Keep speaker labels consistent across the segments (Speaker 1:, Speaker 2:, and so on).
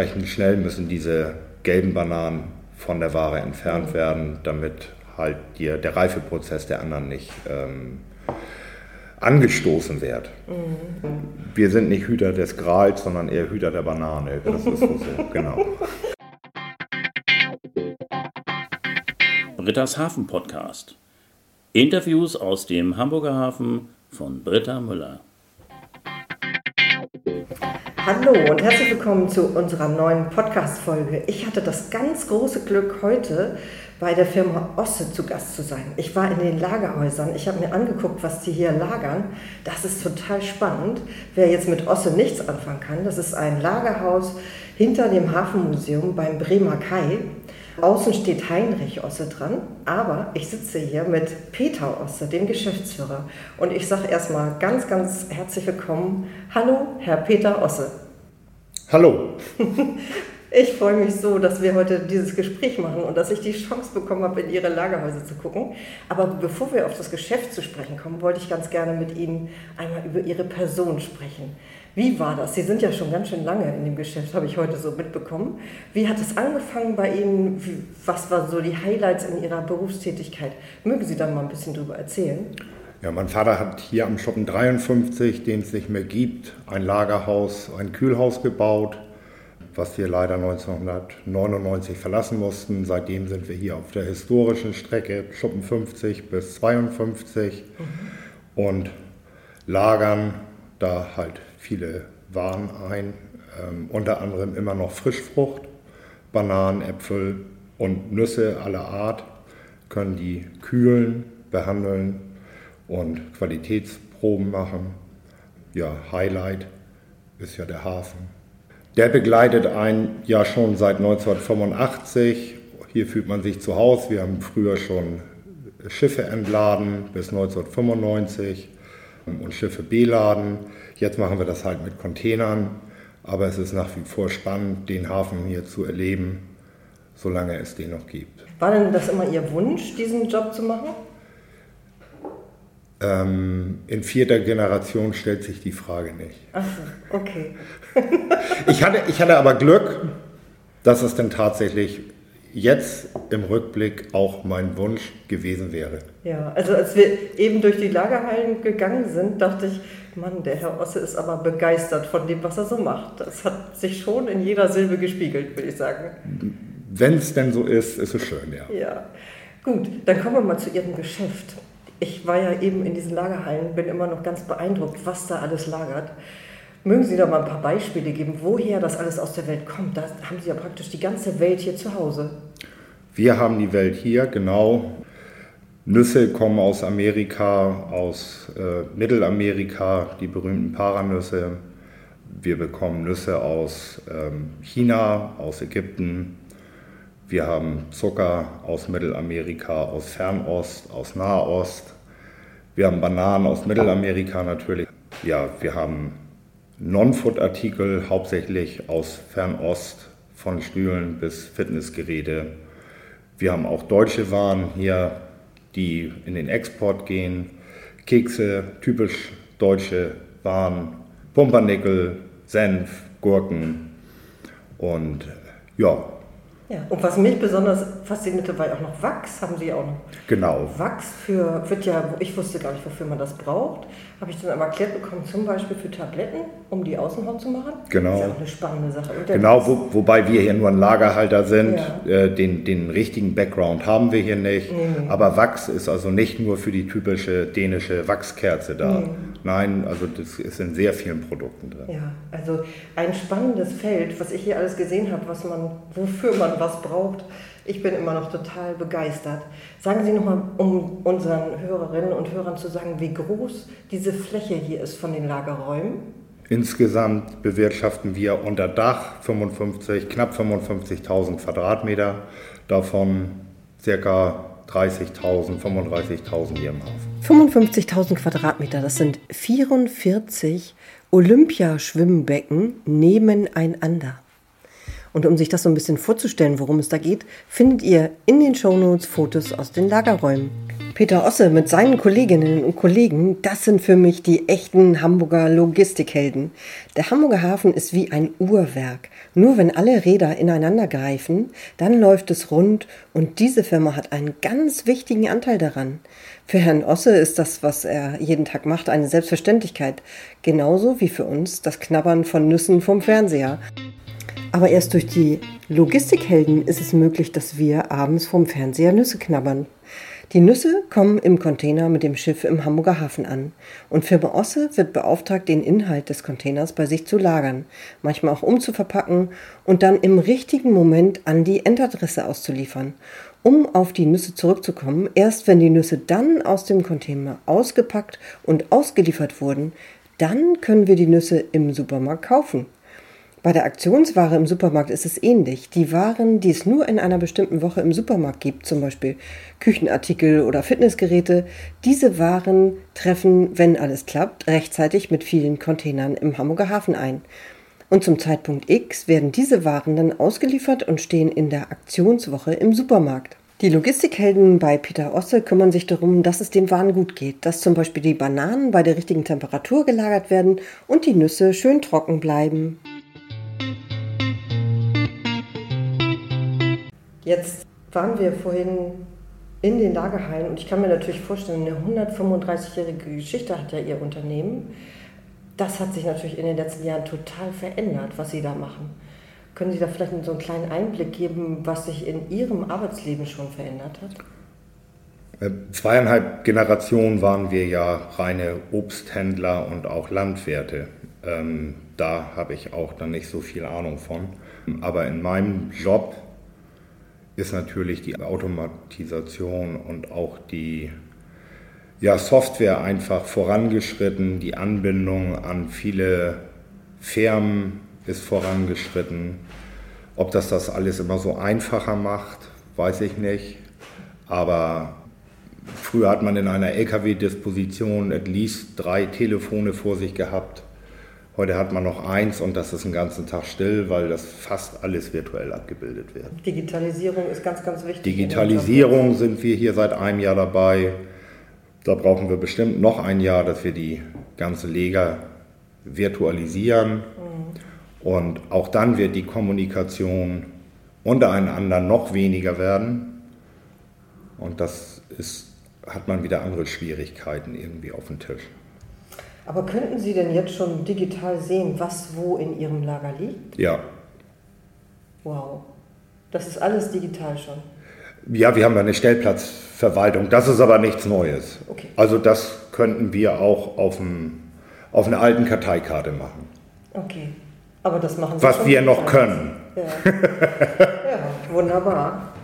Speaker 1: entsprechend schnell müssen diese gelben Bananen von der Ware entfernt werden, damit halt die, der Reifeprozess der anderen nicht ähm, angestoßen wird. Mhm. Wir sind nicht Hüter des Grals, sondern eher Hüter der Banane. Das ist so, genau.
Speaker 2: Britta's Hafen Podcast. Interviews aus dem Hamburger Hafen von Britta Müller.
Speaker 3: Hallo und herzlich willkommen zu unserer neuen Podcast-Folge. Ich hatte das ganz große Glück, heute bei der Firma Osse zu Gast zu sein. Ich war in den Lagerhäusern, ich habe mir angeguckt, was die hier lagern. Das ist total spannend. Wer jetzt mit Osse nichts anfangen kann, das ist ein Lagerhaus hinter dem Hafenmuseum beim Bremer Kai. Außen steht Heinrich Osse dran, aber ich sitze hier mit Peter Osse, dem Geschäftsführer. Und ich sage erstmal ganz, ganz herzlich willkommen. Hallo, Herr Peter Osse.
Speaker 1: Hallo.
Speaker 3: Ich freue mich so, dass wir heute dieses Gespräch machen und dass ich die Chance bekommen habe, in Ihre Lagerhäuser zu gucken. Aber bevor wir auf das Geschäft zu sprechen kommen, wollte ich ganz gerne mit Ihnen einmal über Ihre Person sprechen. Wie war das? Sie sind ja schon ganz schön lange in dem Geschäft, habe ich heute so mitbekommen. Wie hat es angefangen bei Ihnen? Was waren so die Highlights in Ihrer Berufstätigkeit? Mögen Sie da mal ein bisschen drüber erzählen?
Speaker 1: Ja, mein Vater hat hier am Schuppen 53, den es nicht mehr gibt, ein Lagerhaus, ein Kühlhaus gebaut was wir leider 1999 verlassen mussten. Seitdem sind wir hier auf der historischen Strecke Schuppen 50 bis 52 mhm. und lagern da halt viele Waren ein, ähm, unter anderem immer noch Frischfrucht, Bananen, Äpfel und Nüsse aller Art, können die kühlen, behandeln und Qualitätsproben machen. Ja, Highlight ist ja der Hafen. Der begleitet einen ja schon seit 1985. Hier fühlt man sich zu Hause. Wir haben früher schon Schiffe entladen bis 1995 und Schiffe beladen. Jetzt machen wir das halt mit Containern. Aber es ist nach wie vor spannend, den Hafen hier zu erleben, solange es den noch gibt.
Speaker 3: War denn das immer Ihr Wunsch, diesen Job zu machen?
Speaker 1: Ähm, in vierter Generation stellt sich die Frage nicht.
Speaker 3: Ach so, okay.
Speaker 1: ich, hatte, ich hatte aber Glück, dass es denn tatsächlich jetzt im Rückblick auch mein Wunsch gewesen wäre.
Speaker 3: Ja, also als wir eben durch die Lagerhallen gegangen sind, dachte ich, Mann, der Herr Osse ist aber begeistert von dem, was er so macht. Das hat sich schon in jeder Silbe gespiegelt, würde ich sagen.
Speaker 1: Wenn es denn so ist, ist es schön, ja.
Speaker 3: Ja, gut, dann kommen wir mal zu Ihrem Geschäft ich war ja eben in diesen Lagerhallen, bin immer noch ganz beeindruckt, was da alles lagert. Mögen Sie da mal ein paar Beispiele geben, woher das alles aus der Welt kommt? Da haben Sie ja praktisch die ganze Welt hier zu Hause.
Speaker 1: Wir haben die Welt hier, genau. Nüsse kommen aus Amerika, aus äh, Mittelamerika, die berühmten Paranüsse. Wir bekommen Nüsse aus ähm, China, aus Ägypten. Wir haben Zucker aus Mittelamerika, aus Fernost, aus Nahost. Wir haben Bananen aus Mittelamerika natürlich. Ja, wir haben Non-Food-Artikel hauptsächlich aus Fernost, von Stühlen bis Fitnessgeräte. Wir haben auch deutsche Waren hier, die in den Export gehen. Kekse, typisch deutsche Waren, Pumpernickel, Senf, Gurken und ja,
Speaker 3: ja, und was mich besonders faszinierte, war ja auch noch Wachs, haben Sie auch noch.
Speaker 1: Genau.
Speaker 3: Wachs für, wird ja, ich wusste gar nicht, wofür man das braucht. Habe ich dann aber erklärt bekommen, zum Beispiel für Tabletten, um die Außenhaut zu machen.
Speaker 1: Genau. Das
Speaker 3: ist auch eine spannende Sache.
Speaker 1: Genau, wo, wobei wir hier nur ein Lagerhalter sind. Ja. Äh, den, den richtigen Background haben wir hier nicht. Nee. Aber Wachs ist also nicht nur für die typische dänische Wachskerze da. Nee. Nein, also das ist in sehr vielen Produkten drin.
Speaker 3: Ja, also ein spannendes Feld, was ich hier alles gesehen habe, was man, wofür man was braucht. Ich bin immer noch total begeistert. Sagen Sie nochmal, um unseren Hörerinnen und Hörern zu sagen, wie groß diese Fläche hier ist von den Lagerräumen.
Speaker 1: Insgesamt bewirtschaften wir unter Dach 55, knapp 55.000 Quadratmeter, davon circa 30.000, 35.000 hier im Hafen.
Speaker 3: 55.000 Quadratmeter, das sind 44 Olympiaschwimmbecken nebeneinander. Und um sich das so ein bisschen vorzustellen, worum es da geht, findet ihr in den Shownotes Fotos aus den Lagerräumen. Peter Osse mit seinen Kolleginnen und Kollegen, das sind für mich die echten Hamburger Logistikhelden. Der Hamburger Hafen ist wie ein Uhrwerk. Nur wenn alle Räder ineinander greifen, dann läuft es rund und diese Firma hat einen ganz wichtigen Anteil daran. Für Herrn Osse ist das, was er jeden Tag macht, eine Selbstverständlichkeit. Genauso wie für uns das Knabbern von Nüssen vom Fernseher. Aber erst durch die Logistikhelden ist es möglich, dass wir abends vom Fernseher Nüsse knabbern. Die Nüsse kommen im Container mit dem Schiff im Hamburger Hafen an und Firma Osse wird beauftragt, den Inhalt des Containers bei sich zu lagern, manchmal auch umzuverpacken und dann im richtigen Moment an die Endadresse auszuliefern. Um auf die Nüsse zurückzukommen, erst wenn die Nüsse dann aus dem Container ausgepackt und ausgeliefert wurden, dann können wir die Nüsse im Supermarkt kaufen. Bei der Aktionsware im Supermarkt ist es ähnlich. Die Waren, die es nur in einer bestimmten Woche im Supermarkt gibt, zum Beispiel Küchenartikel oder Fitnessgeräte, diese Waren treffen, wenn alles klappt, rechtzeitig mit vielen Containern im Hamburger Hafen ein. Und zum Zeitpunkt X werden diese Waren dann ausgeliefert und stehen in der Aktionswoche im Supermarkt. Die Logistikhelden bei Peter Osse kümmern sich darum, dass es dem Waren gut geht, dass zum Beispiel die Bananen bei der richtigen Temperatur gelagert werden und die Nüsse schön trocken bleiben. Jetzt waren wir vorhin in den Lagerhallen und ich kann mir natürlich vorstellen, eine 135-jährige Geschichte hat ja Ihr Unternehmen. Das hat sich natürlich in den letzten Jahren total verändert, was Sie da machen. Können Sie da vielleicht so einen kleinen Einblick geben, was sich in Ihrem Arbeitsleben schon verändert hat?
Speaker 1: Äh, zweieinhalb Generationen waren wir ja reine Obsthändler und auch Landwirte. Ähm, da habe ich auch dann nicht so viel Ahnung von. Aber in meinem Job ist natürlich die Automatisation und auch die ja, Software einfach vorangeschritten, die Anbindung an viele Firmen ist vorangeschritten. Ob das das alles immer so einfacher macht, weiß ich nicht. Aber früher hat man in einer LKW-Disposition at least drei Telefone vor sich gehabt. Heute hat man noch eins und das ist den ganzen Tag still, weil das fast alles virtuell abgebildet wird.
Speaker 3: Digitalisierung ist ganz, ganz wichtig.
Speaker 1: Digitalisierung sind wir hier seit einem Jahr dabei. Da brauchen wir bestimmt noch ein Jahr, dass wir die ganze Lega virtualisieren. Mhm. Und auch dann wird die Kommunikation untereinander noch weniger werden. Und das ist, hat man wieder andere Schwierigkeiten irgendwie auf dem Tisch.
Speaker 3: Aber könnten Sie denn jetzt schon digital sehen, was wo in Ihrem Lager liegt?
Speaker 1: Ja.
Speaker 3: Wow. Das ist alles digital schon.
Speaker 1: Ja, wir haben eine Stellplatzverwaltung. Das ist aber nichts Neues. Okay. Also das könnten wir auch auf, dem, auf einer alten Karteikarte machen.
Speaker 3: Okay. Aber das machen Sie
Speaker 1: Was wir noch können.
Speaker 3: Ja. ja, wunderbar.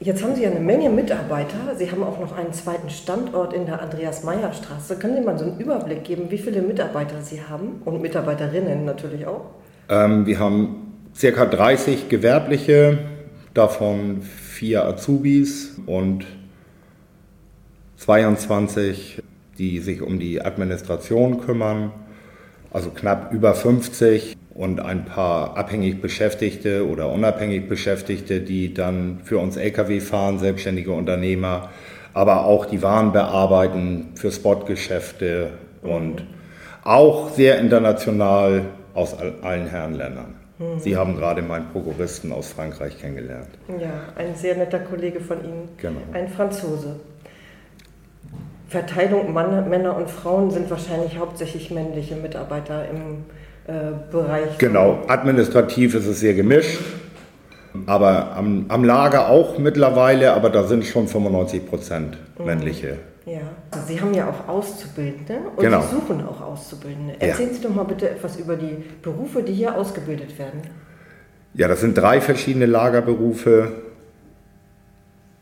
Speaker 3: Jetzt haben Sie ja eine Menge Mitarbeiter. Sie haben auch noch einen zweiten Standort in der Andreas-Meyer-Straße. Können Sie mal so einen Überblick geben, wie viele Mitarbeiter Sie haben und Mitarbeiterinnen natürlich auch?
Speaker 1: Ähm, wir haben circa 30 Gewerbliche, davon vier Azubis und 22, die sich um die Administration kümmern. Also knapp über 50 und ein paar abhängig Beschäftigte oder unabhängig Beschäftigte, die dann für uns Lkw fahren, selbstständige Unternehmer, aber auch die Waren bearbeiten für Spotgeschäfte und auch sehr international aus allen Herrenländern. Mhm. Sie haben gerade meinen Prokuristen aus Frankreich kennengelernt.
Speaker 3: Ja, ein sehr netter Kollege von Ihnen, genau. ein Franzose. Verteilung Mann, Männer und Frauen sind wahrscheinlich hauptsächlich männliche Mitarbeiter im Bereich.
Speaker 1: Genau, administrativ ist es sehr gemischt, aber am, am Lager auch mittlerweile, aber da sind schon 95 Prozent mhm. männliche.
Speaker 3: Ja, also Sie haben ja auch Auszubildende und genau. Sie suchen auch Auszubildende. Erzählen ja. Sie doch mal bitte etwas über die Berufe, die hier ausgebildet werden.
Speaker 1: Ja, das sind drei verschiedene Lagerberufe.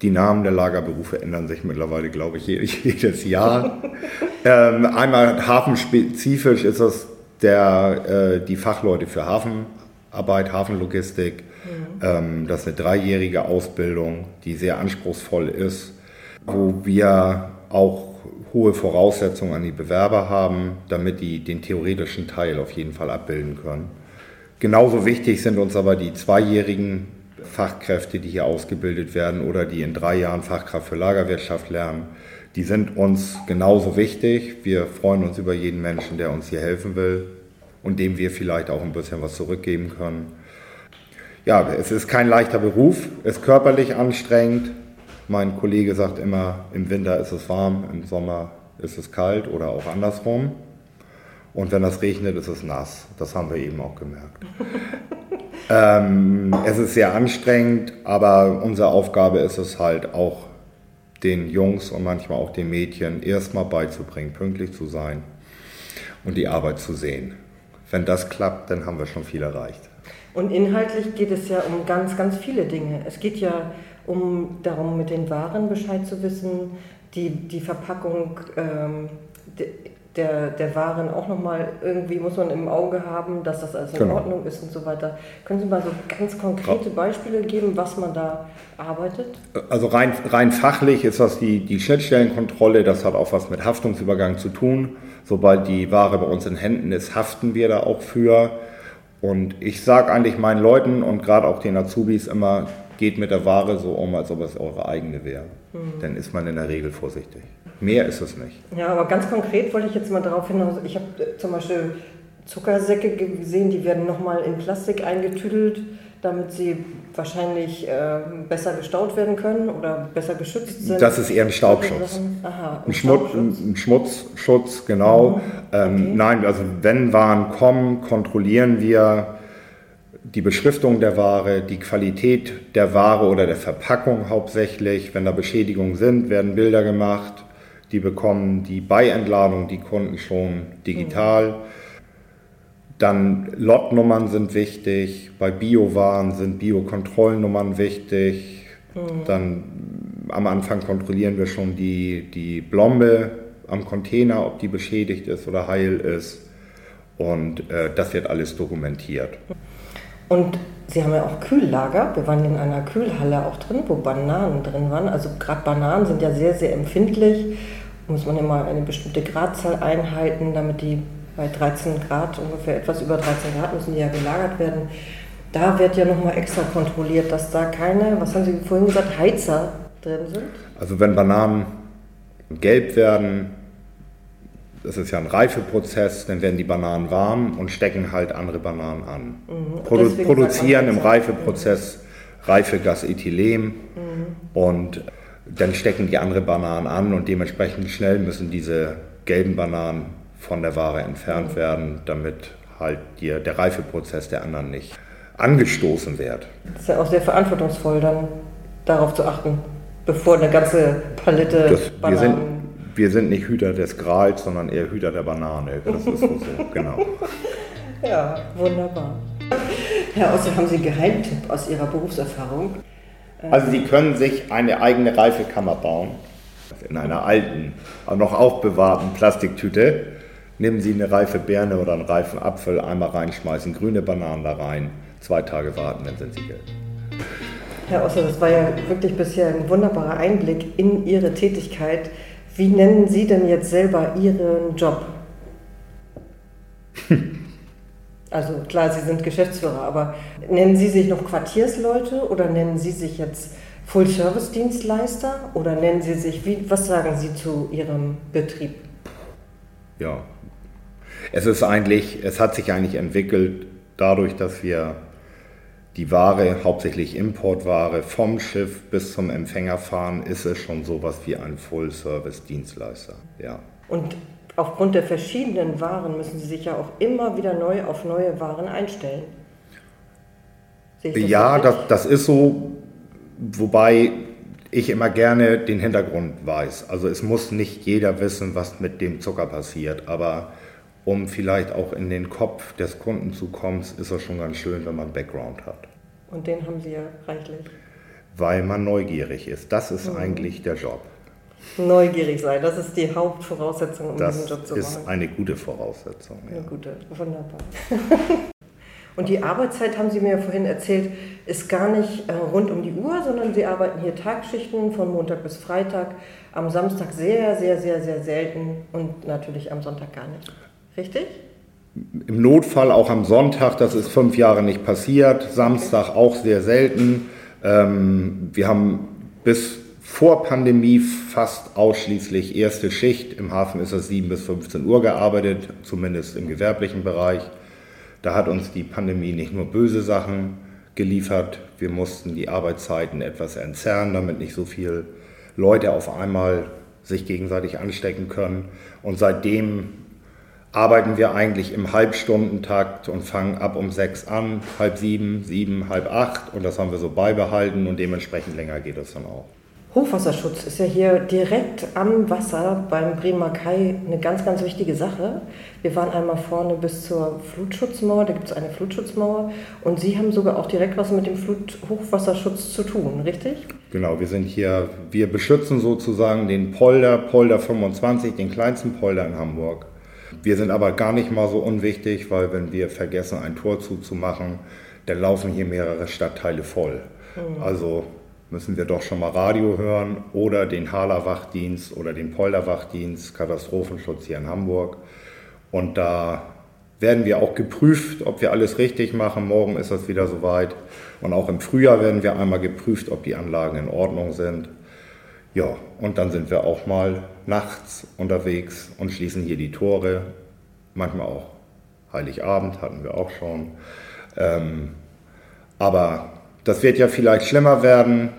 Speaker 1: Die Namen der Lagerberufe ändern sich mittlerweile, glaube ich, jedes Jahr. ähm, einmal hafenspezifisch ist das der, äh, die Fachleute für Hafenarbeit, Hafenlogistik. Mhm. Ähm, das ist eine dreijährige Ausbildung, die sehr anspruchsvoll ist, wo wir auch hohe Voraussetzungen an die Bewerber haben, damit die den theoretischen Teil auf jeden Fall abbilden können. Genauso wichtig sind uns aber die zweijährigen Fachkräfte, die hier ausgebildet werden oder die in drei Jahren Fachkraft für Lagerwirtschaft lernen, die sind uns genauso wichtig. Wir freuen uns über jeden Menschen, der uns hier helfen will und dem wir vielleicht auch ein bisschen was zurückgeben können. Ja, es ist kein leichter Beruf, es ist körperlich anstrengend. Mein Kollege sagt immer, im Winter ist es warm, im Sommer ist es kalt oder auch andersrum. Und wenn das regnet, ist es nass. Das haben wir eben auch gemerkt. ähm, es ist sehr anstrengend, aber unsere Aufgabe ist es halt auch, den Jungs und manchmal auch den Mädchen erstmal beizubringen, pünktlich zu sein und die Arbeit zu sehen. Wenn das klappt, dann haben wir schon viel erreicht.
Speaker 3: Und inhaltlich geht es ja um ganz, ganz viele Dinge. Es geht ja um darum, mit den Waren Bescheid zu wissen, die, die Verpackung ähm, der, der Waren auch nochmal irgendwie muss man im Auge haben, dass das alles in genau. Ordnung ist und so weiter. Können Sie mal so ganz konkrete Beispiele geben, was man da arbeitet?
Speaker 1: Also rein, rein fachlich ist das die, die Schnittstellenkontrolle, das hat auch was mit Haftungsübergang zu tun. Sobald die Ware bei uns in Händen ist, haften wir da auch für. Und ich sage eigentlich meinen Leuten und gerade auch den Azubis immer, geht mit der Ware so um, als ob es eure eigene wäre. Mhm. Dann ist man in der Regel vorsichtig. Mehr ist es nicht.
Speaker 3: Ja, aber ganz konkret wollte ich jetzt mal darauf hinaus, ich habe äh, zum Beispiel Zuckersäcke gesehen, die werden nochmal in Plastik eingetüdelt, damit sie wahrscheinlich äh, besser gestaut werden können oder besser geschützt sind.
Speaker 1: Das ist eher ein Staubschutz. Aha, ein, ein, Schmutz, ein Schmutzschutz, genau. Mhm. Ähm, okay. nein, also wenn Waren kommen, kontrollieren wir die Beschriftung der Ware, die Qualität der Ware oder der Verpackung hauptsächlich. Wenn da Beschädigungen sind, werden Bilder gemacht. Die bekommen die Beientladung, die Kunden schon digital. Dann Lotnummern sind wichtig. Bei Biowaren sind Biokontrollnummern wichtig. Mhm. Dann am Anfang kontrollieren wir schon die, die Blombe am Container, ob die beschädigt ist oder heil ist. Und äh, das wird alles dokumentiert.
Speaker 3: Und Sie haben ja auch Kühllager. Wir waren in einer Kühlhalle auch drin, wo Bananen drin waren. Also gerade Bananen sind ja sehr, sehr empfindlich. Muss man immer eine bestimmte Gradzahl einhalten, damit die bei 13 Grad, ungefähr etwas über 13 Grad, müssen die ja gelagert werden. Da wird ja nochmal extra kontrolliert, dass da keine, was haben Sie vorhin gesagt, Heizer drin sind?
Speaker 1: Also wenn Bananen gelb werden, das ist ja ein Reifeprozess, dann werden die Bananen warm und stecken halt andere Bananen an. Mhm. Produ produzieren im Reifeprozess Reifegasethylen mhm. und dann stecken die andere Bananen an und dementsprechend schnell müssen diese gelben Bananen von der Ware entfernt mhm. werden, damit halt die, der Reifeprozess der anderen nicht angestoßen wird.
Speaker 3: Das ist ja auch sehr verantwortungsvoll, dann darauf zu achten, bevor eine ganze Palette
Speaker 1: das, Bananen... Wir sind, nicht Hüter des Grals, sondern eher Hüter der Banane. Das ist so, genau.
Speaker 3: Ja, wunderbar. Herr Osse, haben Sie einen Geheimtipp aus Ihrer Berufserfahrung?
Speaker 1: Also Sie können sich eine eigene Reifekammer bauen. In einer alten, aber noch aufbewahrten Plastiktüte. Nehmen Sie eine reife Birne oder einen reifen Apfel, einmal reinschmeißen, grüne Bananen da rein, zwei Tage warten, dann sind sie gelb.
Speaker 3: Herr Osse, das war ja wirklich bisher ein wunderbarer Einblick in Ihre Tätigkeit. Wie nennen Sie denn jetzt selber Ihren Job? Also klar, Sie sind Geschäftsführer, aber nennen Sie sich noch Quartiersleute oder nennen Sie sich jetzt Full-Service-Dienstleister oder nennen Sie sich, wie, was sagen Sie zu Ihrem Betrieb?
Speaker 1: Ja, es ist eigentlich, es hat sich eigentlich entwickelt dadurch, dass wir die Ware, hauptsächlich Importware, vom Schiff bis zum Empfänger fahren, ist es schon sowas wie ein Full-Service-Dienstleister. Ja.
Speaker 3: Und aufgrund der verschiedenen Waren müssen Sie sich ja auch immer wieder neu auf neue Waren einstellen.
Speaker 1: Das ja, das, das ist so, wobei ich immer gerne den Hintergrund weiß. Also es muss nicht jeder wissen, was mit dem Zucker passiert, aber um vielleicht auch in den Kopf des Kunden zu kommen, ist es schon ganz schön, wenn man Background hat.
Speaker 3: Und den haben Sie ja reichlich.
Speaker 1: Weil man neugierig ist. Das ist mhm. eigentlich der Job.
Speaker 3: Neugierig sein, das ist die Hauptvoraussetzung, um das diesen Job zu machen.
Speaker 1: Das ist eine gute Voraussetzung.
Speaker 3: Ja. Eine gute, wunderbar. Und die Arbeitszeit, haben Sie mir ja vorhin erzählt, ist gar nicht äh, rund um die Uhr, sondern Sie arbeiten hier Tagschichten von Montag bis Freitag, am Samstag sehr, sehr, sehr, sehr selten und natürlich am Sonntag gar nicht. Richtig?
Speaker 1: im Notfall auch am Sonntag, das ist fünf Jahre nicht passiert, Samstag auch sehr selten. Ähm, wir haben bis vor Pandemie fast ausschließlich erste Schicht. Im Hafen ist es 7 bis 15 Uhr gearbeitet, zumindest im gewerblichen Bereich. Da hat uns die Pandemie nicht nur böse Sachen geliefert, wir mussten die Arbeitszeiten etwas entzerren, damit nicht so viele Leute auf einmal sich gegenseitig anstecken können. Und seitdem arbeiten wir eigentlich im Halbstundentakt und fangen ab um sechs an, halb sieben, sieben, halb acht. Und das haben wir so beibehalten und dementsprechend länger geht es dann auch.
Speaker 3: Hochwasserschutz ist ja hier direkt am Wasser beim Bremer Kai eine ganz, ganz wichtige Sache. Wir waren einmal vorne bis zur Flutschutzmauer, da gibt es eine Flutschutzmauer und Sie haben sogar auch direkt was mit dem Flut Hochwasserschutz zu tun, richtig?
Speaker 1: Genau, wir sind hier, wir beschützen sozusagen den Polder, Polder 25, den kleinsten Polder in Hamburg. Wir sind aber gar nicht mal so unwichtig, weil wenn wir vergessen, ein Tor zuzumachen, dann laufen hier mehrere Stadtteile voll. Mhm. Also müssen wir doch schon mal Radio hören oder den Haler Wachdienst oder den Polder Wachdienst, Katastrophenschutz hier in Hamburg. Und da werden wir auch geprüft, ob wir alles richtig machen. Morgen ist das wieder soweit. Und auch im Frühjahr werden wir einmal geprüft, ob die Anlagen in Ordnung sind. Ja, und dann sind wir auch mal nachts unterwegs und schließen hier die Tore. Manchmal auch Heiligabend hatten wir auch schon. Ähm, aber das wird ja vielleicht schlimmer werden,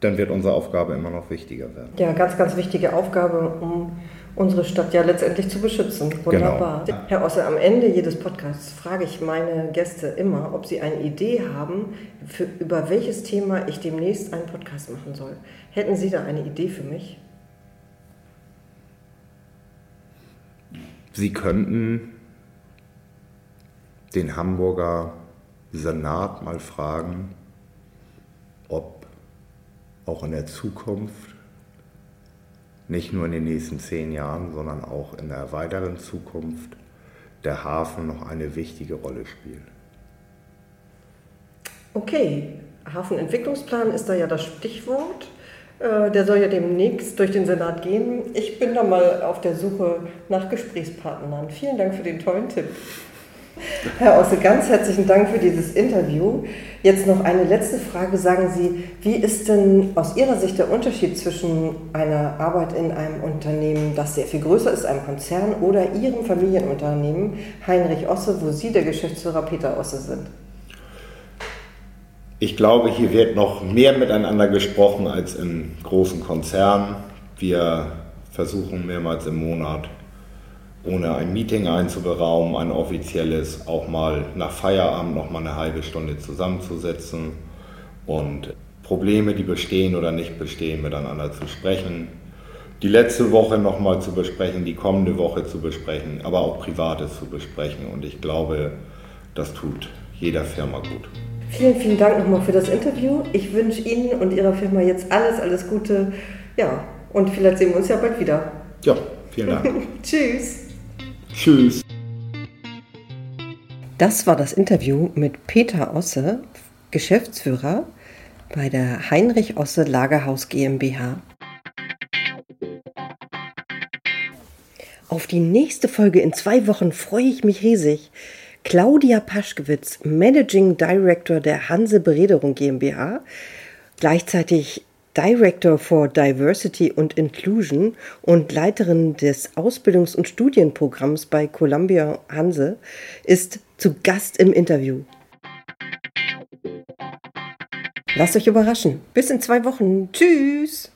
Speaker 1: dann wird unsere Aufgabe immer noch wichtiger werden.
Speaker 3: Ja, ganz, ganz wichtige Aufgabe, um unsere Stadt ja letztendlich zu beschützen. Genau. Wunderbar. Genau. Herr Osse, am Ende jedes Podcasts frage ich meine Gäste immer, ob sie eine Idee haben, für, über welches Thema ich demnächst einen Podcast machen soll. Hätten Sie da eine Idee für mich?
Speaker 1: Sie könnten den Hamburger Senat mal fragen, ob auch in der Zukunft, nicht nur in den nächsten zehn Jahren, sondern auch in der weiteren Zukunft, der Hafen noch eine wichtige Rolle spielt.
Speaker 3: Okay, Hafenentwicklungsplan ist da ja das Stichwort. Äh, der soll ja demnächst durch den Senat gehen. Ich bin da mal auf der Suche nach Gesprächspartnern. Vielen Dank für den tollen Tipp. Herr Osse, ganz herzlichen Dank für dieses Interview. Jetzt noch eine letzte Frage. Sagen Sie, wie ist denn aus Ihrer Sicht der Unterschied zwischen einer Arbeit in einem Unternehmen, das sehr viel größer ist, einem Konzern, oder Ihrem Familienunternehmen Heinrich Osse, wo Sie der Geschäftsführer Peter Osse sind?
Speaker 1: Ich glaube, hier wird noch mehr miteinander gesprochen als in großen Konzernen. Wir versuchen mehrmals im Monat ohne ein Meeting einzuberaumen, ein offizielles, auch mal nach Feierabend noch mal eine halbe Stunde zusammenzusetzen und Probleme, die bestehen oder nicht bestehen, miteinander zu sprechen. Die letzte Woche noch mal zu besprechen, die kommende Woche zu besprechen, aber auch Privates zu besprechen. Und ich glaube, das tut jeder Firma gut.
Speaker 3: Vielen, vielen Dank nochmal für das Interview. Ich wünsche Ihnen und Ihrer Firma jetzt alles, alles Gute. Ja, und vielleicht sehen wir uns ja bald wieder.
Speaker 1: Ja, vielen Dank.
Speaker 3: Tschüss.
Speaker 1: Tschüss.
Speaker 3: Das war das Interview mit Peter Osse, Geschäftsführer bei der Heinrich Osse Lagerhaus GmbH. Auf die nächste Folge in zwei Wochen freue ich mich riesig. Claudia Paschkewitz, Managing Director der Hanse Berederung GmbH, gleichzeitig Director for Diversity and Inclusion und Leiterin des Ausbildungs- und Studienprogramms bei Columbia Hanse, ist zu Gast im Interview. Lasst euch überraschen. Bis in zwei Wochen. Tschüss.